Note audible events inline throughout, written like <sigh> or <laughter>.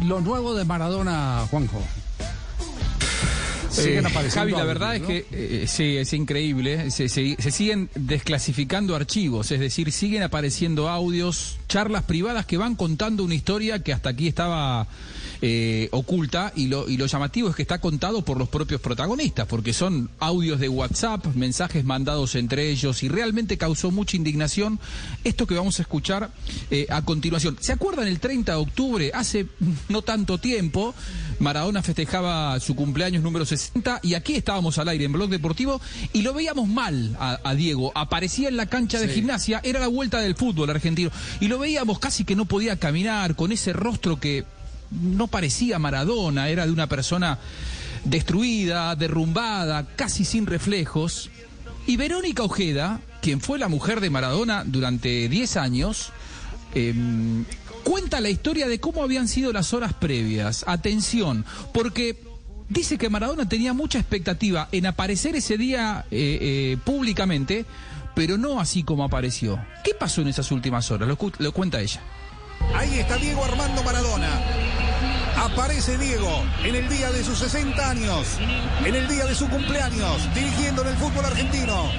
Lo nuevo de Maradona, Juanjo. Siguen Eh, apareciendo Javi, la verdad es que eh, sí, es increíble. Se, se- se siguen desclasificando archivos, es decir, siguen apareciendo audios, charlas privadas que van contando una historia que hasta aquí estaba eh, oculta y lo, y lo llamativo es que está contado por los propios protagonistas, porque son audios de WhatsApp, mensajes mandados entre ellos y realmente causó mucha indignación esto que vamos a escuchar eh, a continuación. ¿Se acuerdan el 30 de octubre? Hace no tanto tiempo, Maradona festejaba su cumpleaños número 60 y aquí estábamos al aire en Blog Deportivo y lo veíamos mal a, a Diego. Aparecía en la cancha de gimnasia, era la vuelta del fútbol argentino y lo veíamos casi que no podía caminar con ese rostro que no parecía Maradona, era de una persona destruida, derrumbada, casi sin reflejos. Y Verónica Ojeda, quien fue la mujer de Maradona durante 10 años, eh, cuenta la historia de cómo habían sido las horas previas. Atención, porque dice que Maradona tenía mucha expectativa en aparecer ese día eh, eh, públicamente, pero no así como apareció. ¿Qué pasó en esas últimas horas? Lo, lo cuenta ella. Ahí está Diego Armando Maradona. Aparece Diego en el día de sus 60 años, en el día de su cumpleaños, dirigiendo en el fútbol argentino.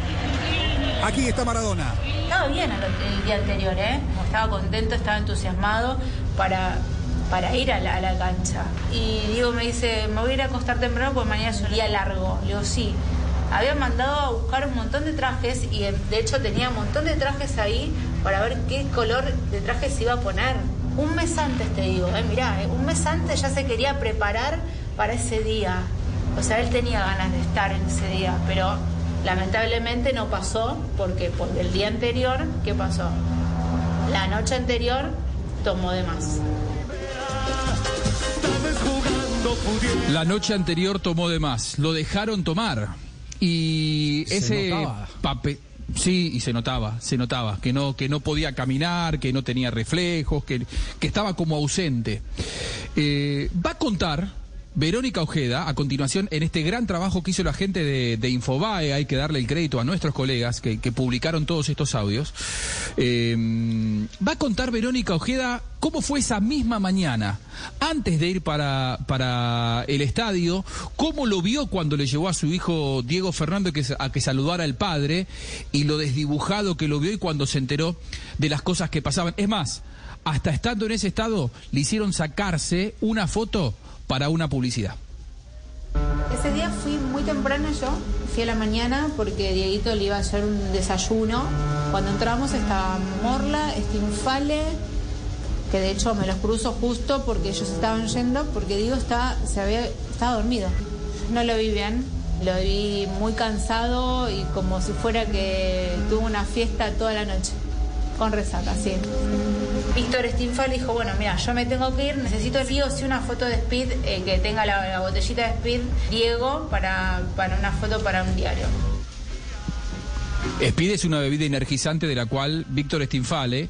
Aquí está Maradona. Estaba bien el, día anterior, ¿eh? Estaba contento, estaba entusiasmado para, para ir a la, cancha. Y Diego me dice, me voy a ir a acostar temprano porque mañana es un día largo. Le digo, sí. Había mandado a buscar un montón de trajes y de hecho tenía un montón de trajes ahí para ver qué color de traje se iba a poner. Un mes antes te digo, eh, mirá, eh, un mes antes ya se quería preparar para ese día. O sea, él tenía ganas de estar en ese día, pero lamentablemente no pasó porque por el día anterior, ¿qué pasó? La noche anterior tomó de más. La noche anterior tomó de más, lo dejaron tomar y Se ese papel sí y se notaba, se notaba que no que no podía caminar, que no tenía reflejos, que, que estaba como ausente. Eh, va a contar Verónica Ojeda, a continuación, en este gran trabajo que hizo la gente de, Infobae, hay que darle el crédito a nuestros colegas que, publicaron todos estos audios, eh, va a contar Verónica Ojeda cómo fue esa misma mañana, antes de ir para, para el estadio, cómo lo vio cuando le llevó a su hijo Diego Fernando a que saludara al padre y lo desdibujado que lo vio y cuando se enteró de las cosas que pasaban. Es más, hasta estando en ese estado, le hicieron sacarse una foto para una publicidad. Ese día fui muy temprano yo, fui a la mañana porque Dieguito le iba a hacer un desayuno. Cuando entramos estaba Morla, Stinfale, que de hecho me los cruzo justo porque ellos estaban yendo, porque Diego estaba, se había, estaba dormido. No lo vi bien, lo vi muy cansado y como si fuera que tuvo una fiesta toda la noche, con resaca, sí. Víctor Stinfal dijo, bueno, mira, yo me tengo que ir, necesito sí o sí una foto de Speed eh, que tenga la, la botellita de Speed Diego para, para una foto para un diario. Speed es una bebida energizante de la cual Víctor Stinfale,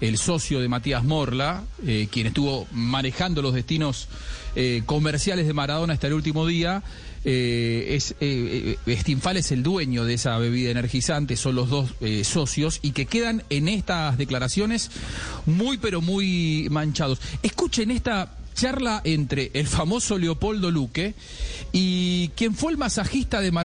el socio de Matías Morla, eh, quien estuvo manejando los destinos eh, comerciales de Maradona hasta el último día, eh, es eh, eh, Stinfale es el dueño de esa bebida energizante, son los dos eh, socios y que quedan en estas declaraciones muy pero muy manchados. Escuchen esta charla entre el famoso Leopoldo Luque y quien fue el masajista de Maradona.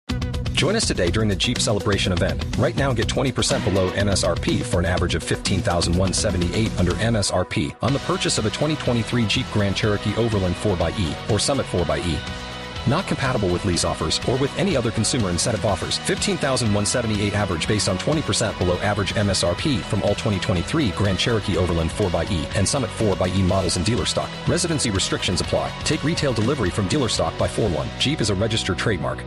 Join us today during the Jeep Celebration event. Right now, get 20% below MSRP for an average of 15178 under MSRP on the purchase of a 2023 Jeep Grand Cherokee Overland 4xE or Summit 4xE. Not compatible with lease offers or with any other consumer incentive offers. 15,178 average based on 20% below average MSRP from all 2023 Grand Cherokee Overland 4xE and Summit 4xE models in dealer stock. Residency restrictions apply. Take retail delivery from dealer stock by 4 1. Jeep is a registered trademark.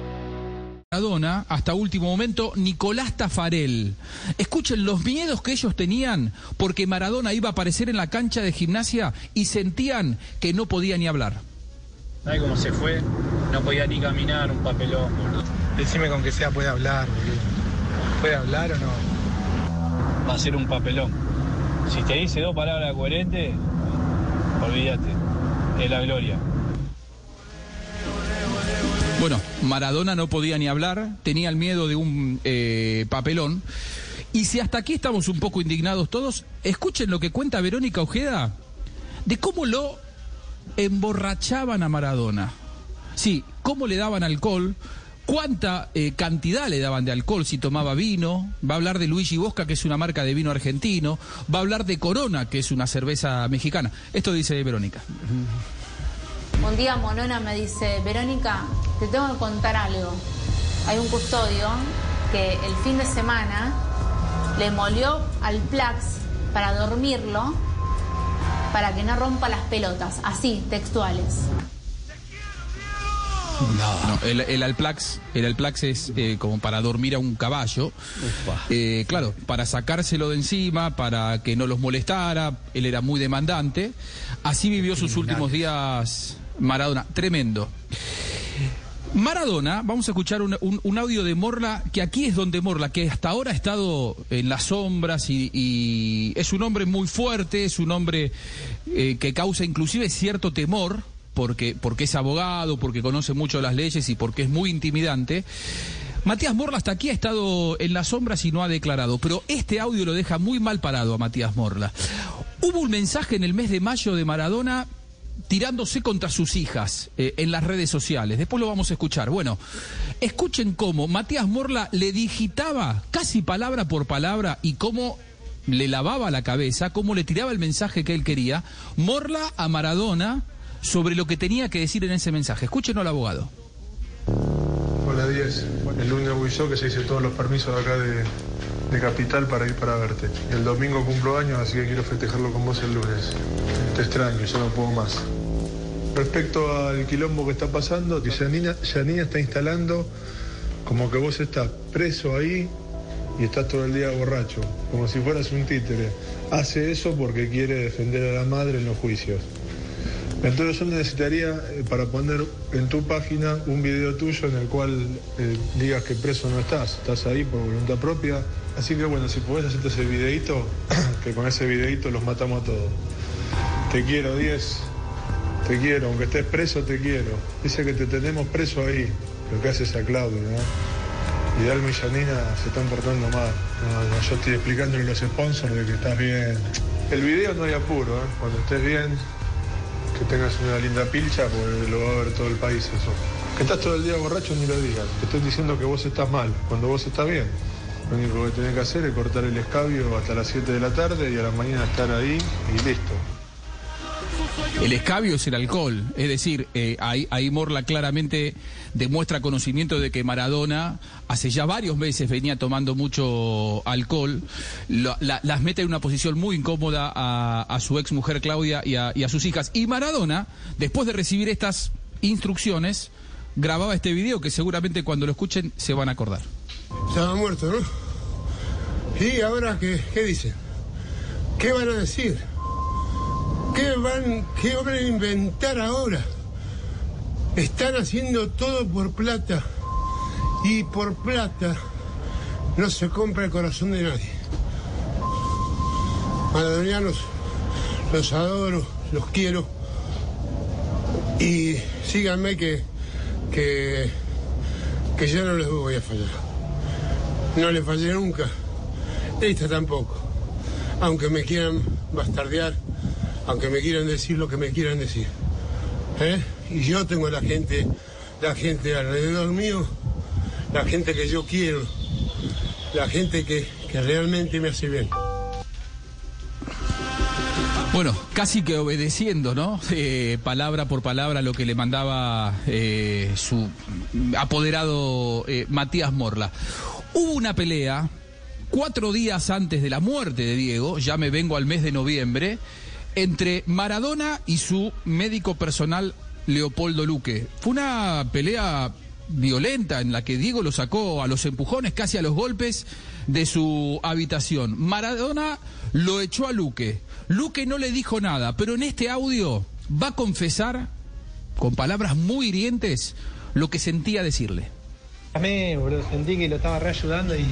Maradona, hasta último momento, Nicolás Tafarel. Escuchen los miedos que ellos tenían porque Maradona iba a aparecer en la cancha de gimnasia y sentían que no podía ni hablar. ¿Sabes cómo se fue? No podía ni caminar, un papelón, boludo. Decime con que sea puede hablar, boludo. ¿Puede hablar o no? Va a ser un papelón. Si te dice dos palabras coherentes, olvídate. Es la gloria. Bueno, Maradona no podía ni hablar, tenía el miedo de un eh, papelón. Y si hasta aquí estamos un poco indignados todos, escuchen lo que cuenta Verónica Ojeda de cómo lo emborrachaban a Maradona. Sí, cómo le daban alcohol, cuánta eh, cantidad le daban de alcohol si tomaba vino. Va a hablar de Luigi Bosca, que es una marca de vino argentino. Va a hablar de Corona, que es una cerveza mexicana. Esto dice Verónica. Un día Monona me dice, Verónica, te tengo que contar algo. Hay un custodio que el fin de semana le molió al Plax para dormirlo, para que no rompa las pelotas, así, textuales. No, el, el Alplax, el Alplax es eh, como para dormir a un caballo. Eh, claro, para sacárselo de encima, para que no los molestara. Él era muy demandante. Así vivió sus últimos días Maradona. Tremendo. Maradona, vamos a escuchar un, un- un audio de Morla, que aquí es donde Morla, que hasta ahora ha estado en las sombras y, y es un hombre muy fuerte, es un hombre eh, que causa inclusive cierto temor, porque, porque es abogado, porque conoce mucho las leyes y porque es muy intimidante. Matías Morla hasta aquí ha estado en las sombras y no ha declarado, pero este audio lo deja muy mal parado a Matías Morla. Hubo un mensaje en el mes de mayo de Maradona tirándose contra sus hijas eh, en las redes sociales. Después lo vamos a escuchar. Bueno, escuchen cómo Matías Morla le digitaba casi palabra por palabra y cómo le lavaba la cabeza, cómo le tiraba el mensaje que él quería. Morla a Maradona sobre lo que tenía que decir en ese mensaje. Escúchenlo al abogado. Hola 10. El lunes voy yo que se hice todos los permisos de acá de, de Capital para ir para verte. El domingo cumplo años, así que quiero festejarlo con vos el lunes. Te extraño, yo no puedo más. Respecto al quilombo que está pasando, que Janina está instalando como que vos estás preso ahí y estás todo el día borracho, como si fueras un títere. Hace eso porque quiere defender a la madre en los juicios. Entonces yo necesitaría eh, para poner en tu página un video tuyo en el cual eh, digas que preso no estás, estás ahí por voluntad propia. Así que bueno, si podés hacerte ese videito, <clears throat> que con ese videito los matamos a todos. Te quiero, 10. Te quiero, aunque estés preso, te quiero. Dice que te tenemos preso ahí, lo que haces a Claudio, ¿no? Y Dalma y Janina se están portando mal. Yo estoy explicándole a los sponsors de que estás bien. El video no hay apuro, ¿eh? Cuando estés bien, que tengas una linda pilcha, porque lo va a ver todo el país eso. Que estás todo el día borracho, ni lo digas. Te estoy diciendo que vos estás mal, cuando vos estás bien. Lo único que tenés que hacer es cortar el escabio hasta las 7 de la tarde y a la mañana estar ahí y listo. El escabio es el alcohol, es decir, eh, ahí, Morla claramente demuestra conocimiento de que Maradona hace ya varios meses venía tomando mucho alcohol, las mete en una posición muy incómoda a, su ex mujer Claudia y a, y a sus hijas. Y Maradona, después de recibir estas instrucciones, grababa este video que seguramente cuando lo escuchen se van a acordar. Estaba muerto, ¿no? ¿Y ahora qué, qué dicen? ¿Qué van a decir? ¿Qué van, qué van a inventar ahora? Están haciendo todo por plata. Y por plata no se compra el corazón de nadie. Maradonianos, los adoro, los quiero. Y síganme que, que, que yo no les voy a fallar. No les fallé nunca. Esta tampoco. Aunque me quieran bastardear, aunque me quieran decir lo que me quieran decir. ¿Eh? Y yo tengo la gente, la gente alrededor mío, la gente que yo quiero, la gente que, que realmente me hace bien. Bueno, casi que obedeciendo, ¿no? Eh, palabra por palabra lo que le mandaba eh, su apoderado eh, Matías Morla. Hubo una pelea cuatro días antes de la muerte de Diego, ya me vengo al mes de noviembre, entre Maradona y su médico personal Leopoldo Luque. Fue una pelea violenta en la que Diego lo sacó a los empujones, casi a los golpes de su habitación. Maradona lo echó a Luque. Luque no le dijo nada, pero en este audio va a confesar, con palabras muy hirientes, lo que sentía decirle. Llamé, boludo, sentí que lo estaba reayudando y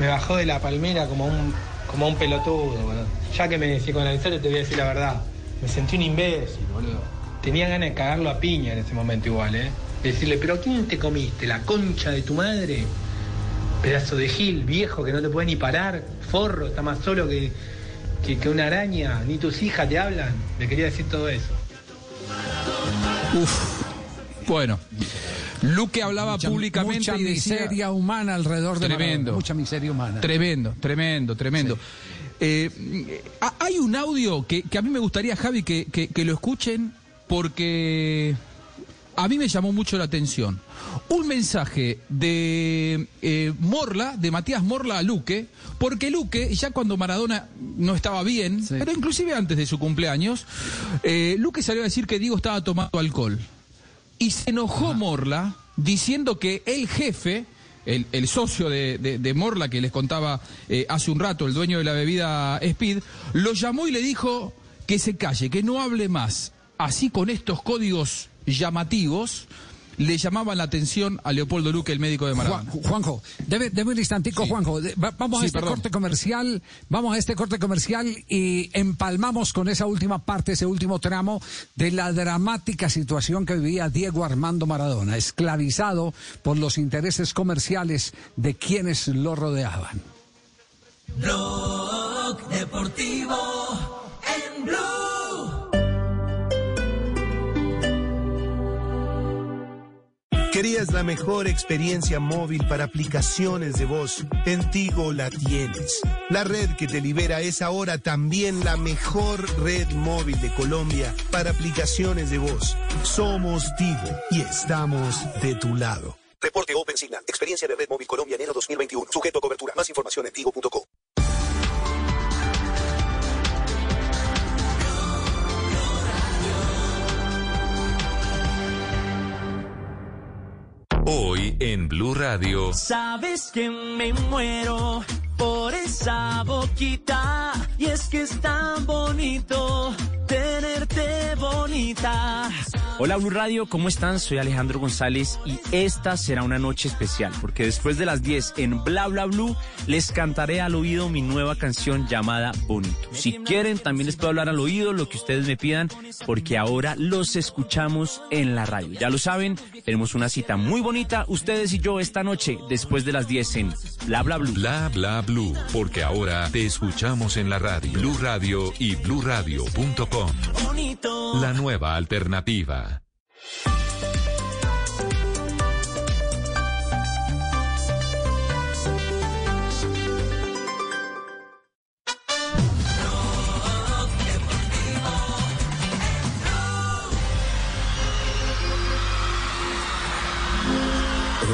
me bajó de la palmera como un, como un pelotudo, boludo. Ya que me psicoanalizaste te voy a decir la verdad. Me sentí un imbécil, boludo. Tenía ganas de cagarlo a piña en ese momento igual, ¿eh? Decirle, pero ¿quién te comiste? ¿La concha de tu madre? Pedazo de gil, viejo, que no te puede ni parar, forro, está más solo que, que, que una araña, ni tus hijas te hablan. Le quería decir todo eso. Uf. Bueno. Luque hablaba Mucha- públicamente mucha y decía- miseria humana alrededor de Tremendo. Maradona, mucha miseria humana. Tremendo, tremendo, tremendo. Eh, ha- hay un audio que, que a mí me gustaría, Javi, que, que- que lo escuchen porque a mí me llamó mucho la atención. Un mensaje de eh, Morla, de Matías Morla a Luque, porque Luque, ya cuando Maradona no estaba bien, pero inclusive antes de su cumpleaños, eh, Luque salió a decir que Diego estaba tomando alcohol. Y se enojó Morla diciendo que el jefe, el, el socio de, de- de Morla que les contaba eh, hace un rato, el dueño de la bebida Speed, lo llamó y le dijo que se calle, que no hable más. Así con estos códigos llamativos le llamaban la atención a Leopoldo Luque, el médico de Maradona. Juan- Juanjo, debe un instantico, Juanjo. De- va- vamos Sí, a este perdón. corte comercial, vamos a este corte comercial y empalmamos con esa última parte, ese último tramo de la dramática situación que vivía Diego Armando Maradona, esclavizado por los intereses comerciales de quienes lo rodeaban. Blog Deportivo en Blue. ¿Querías la mejor experiencia móvil para aplicaciones de voz? En Tigo la tienes. La red que te libera es ahora también la mejor red móvil de Colombia para aplicaciones de voz. Somos Tigo y estamos de tu lado. Reporte Open Signal. Experiencia de Red Móvil Colombia enero 2021. Sujeto a cobertura. Más información en tigo.co. en Blue Radio. Sabes que me muero por esa boquita y es que es tan bonito tenerte bonita. Hola Blue Radio, ¿cómo están? Soy Alejandro González y esta será una noche especial porque después de las 10 en Bla Bla Blue les cantaré al oído mi nueva canción llamada Bonito. Si quieren también les puedo hablar al oído lo que ustedes me pidan porque ahora los escuchamos en la radio. Ya lo saben, tenemos una cita muy bonita ustedes y yo esta noche después de las 10 en Bla Bla Blue. Bla bla blue, porque ahora te escuchamos en la radio. Blue Radio y bluradio.com. Bonito. La nueva alternativa.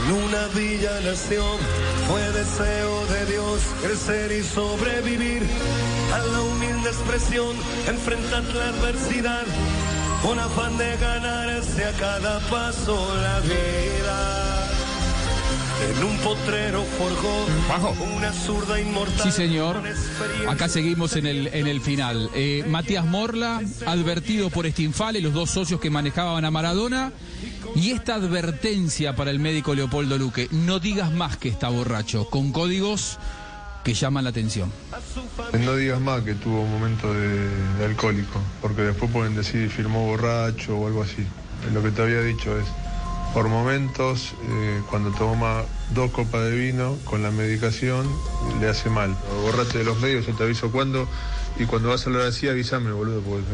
En una villa nació, fue deseo de Dios crecer y sobrevivir a la humilde expresión, enfrentar la adversidad con afán de ganarse a cada paso la vida. En un potrero forjó una zurda inmortal. Sí, señor. Acá seguimos en el, en el final. Eh, Matías Morla, advertido por Stinfale, los dos socios que manejaban a Maradona. Y esta advertencia para el médico Leopoldo Luque, no digas más que está borracho, con códigos que llaman la atención. No digas más que tuvo un momento de, de alcohólico, porque después pueden decir firmó borracho o algo así. Lo que te había dicho es, por momentos, eh, cuando toma dos copas de vino con la medicación, le hace mal. Borrate de los medios, yo te aviso cuándo, y cuando vas a hablar así, avísame, boludo, porque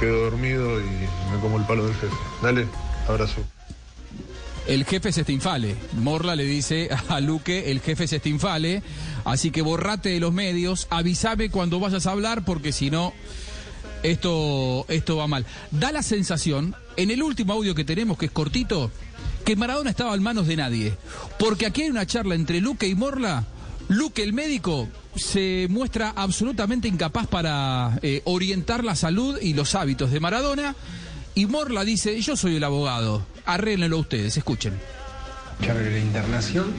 quedo dormido y me como el palo del jefe. Dale, abrazo. El jefe es Stinfale. Morla le dice a Luque, el jefe es Stinfale. Así que borrate de los medios, avísame cuando vayas a hablar, porque si no, esto, esto va mal. Da la sensación, en el último audio que tenemos, que es cortito, que Maradona estaba en manos de nadie. Porque aquí hay una charla entre Luque y Morla. Luque, el médico, se muestra absolutamente incapaz para eh, orientar la salud y los hábitos de Maradona. Y Morla dice, yo soy el abogado, arréglenlo ustedes, escuchen. La internación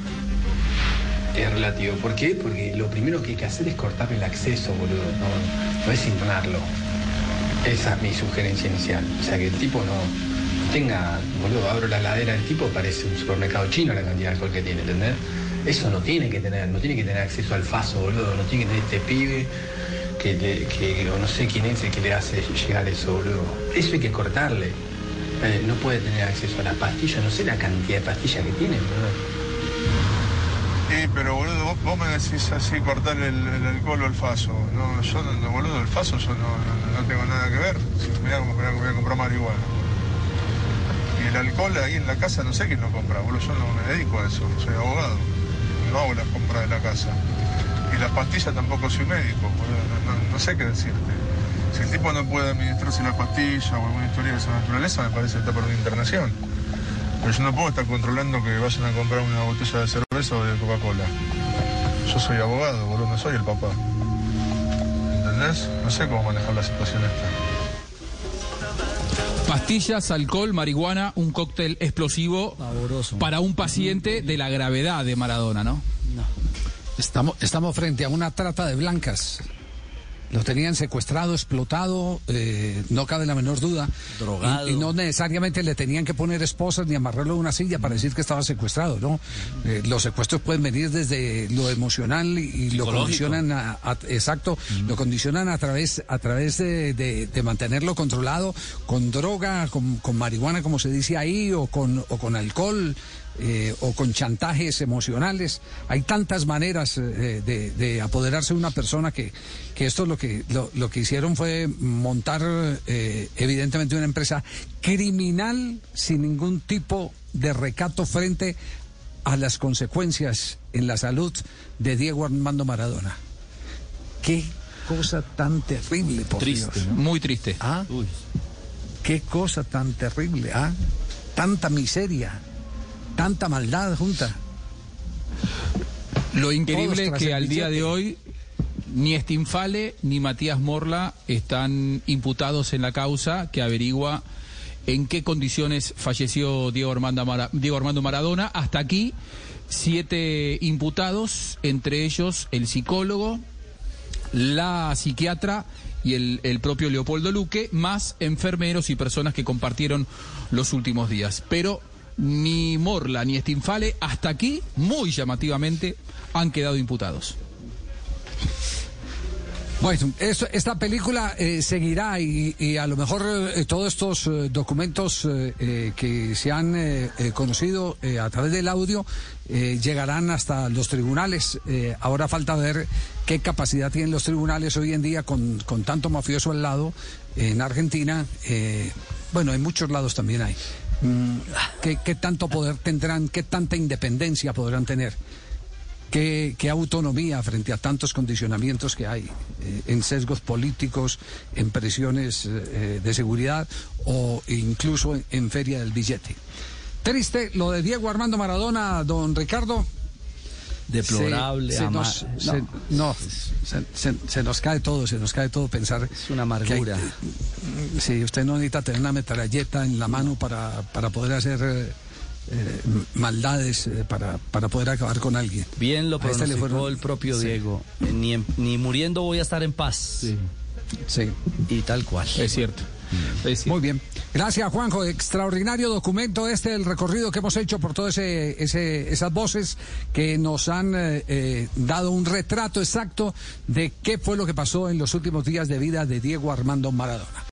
es relativo. ¿Por qué? Porque lo primero que hay que hacer es cortarle el acceso, boludo. No, no es internarlo. Esa es mi sugerencia inicial. O sea, que el tipo no tenga, boludo, abro la ladera del tipo, parece un supermercado chino la cantidad de alcohol que tiene, ¿entendés? Eso no tiene que tener, no tiene que tener acceso al faso, boludo. No tiene que tener este pibe que, le- que o no sé quién es el que le hace llegar eso, boludo. Eso hay que cortarle. Eh, no puede tener acceso a las pastillas, no sé la cantidad de pastillas que tiene, boludo. Sí, pero boludo, vos, me decís así cortar el, alcohol o el faso. No, yo no, boludo, el faso yo no, no- tengo nada que ver. Voy a, me voy a comprar marihuana. El alcohol ahí en la casa no sé quién lo compra, boludo. Yo no me dedico a eso, soy abogado. No hago las compras de la casa. Y las pastillas tampoco soy médico, boludo. No, sé qué decirte. Si el tipo no puede administrarse la pastilla o alguna historia de esa naturaleza, me parece que está una internación. Pero yo no puedo estar controlando que vayan a comprar una botella de cerveza o de Coca-Cola. Yo soy abogado, boludo, no soy el papá. ¿Entendés? No sé cómo manejar la situación esta. Pastillas, alcohol, marihuana, un cóctel explosivo para un paciente de la gravedad de Maradona, ¿no? Estamos, estamos frente a una trata de blancas. Lo tenían secuestrado, explotado, eh, no cabe la menor duda. Drogado. Y, y no necesariamente le tenían que poner esposas ni amarrarlo a una silla para decir que estaba secuestrado, ¿no? Eh, los secuestros pueden venir desde lo emocional y, y lo condicionan a, a- exacto, lo condicionan a través, a través de, de- de mantenerlo controlado con droga, con, con marihuana, como se dice ahí, o con, o con alcohol. Eh, o con chantajes emocionales. Hay tantas maneras eh, de, de apoderarse de una persona que, que esto lo que, lo, lo que hicieron fue montar eh, evidentemente una empresa criminal sin ningún tipo de recato frente a las consecuencias en la salud de Diego Armando Maradona. Qué cosa tan terrible, por Triste, Dios. ¿no? Muy triste. ¿Ah? Qué cosa tan terrible, ¿ah? Tanta miseria, tanta maldad junta. Lo increíble es que al día de hoy ni Stinfale ni Matías Morla están imputados en la causa que averigua en qué condiciones falleció Diego Armando, Mara- Diego Armando Maradona. Hasta aquí, siete imputados, entre ellos el psicólogo, la psiquiatra y el, el propio Leopoldo Luque, más enfermeros y personas que compartieron los últimos días. Pero ni Morla ni Stinfale, hasta aquí, muy llamativamente, han quedado imputados. Bueno, esta película eh, seguirá y, a lo mejor eh, todos estos eh, documentos que se han conocido a través del audio llegarán hasta los tribunales. Ahora falta ver qué capacidad tienen los tribunales hoy en día con, con tanto mafioso al lado en Argentina. bueno, en muchos lados también hay. Mm, ¿qué, ¿Qué tanto poder tendrán? ¿Qué tanta independencia podrán tener? ¿Qué, qué autonomía frente a tantos condicionamientos que hay eh, en sesgos políticos, en presiones eh, de seguridad o incluso en, en feria del billete? Triste lo de Diego Armando Maradona, don Ricardo. Deplorable, Se, se nos, no. se- no, se, se- se nos cae todo, se nos cae todo pensar. Es una amargura. sí, usted no necesita tener una metralleta en la mano para, para poder hacer eh, eh, maldades, eh, para, para poder acabar con alguien. Bien lo este pronosticó fueron- el propio Sí. Diego. Eh, Ni, ni muriendo voy a estar en paz. Sí. Y tal cual. Es cierto. Muy bien. Gracias, Juanjo. Extraordinario documento este, el recorrido que hemos hecho por todas ese, ese- esas voces que nos han eh, eh, dado un retrato exacto de qué fue lo que pasó en los últimos días de vida de Diego Armando Maradona.